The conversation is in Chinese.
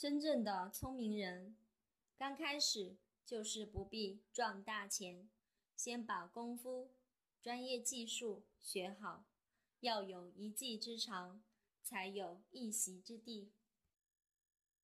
真正的聪明人刚开始就是不必赚大钱先把功夫专业技术学好要有一技之长才有一席之地。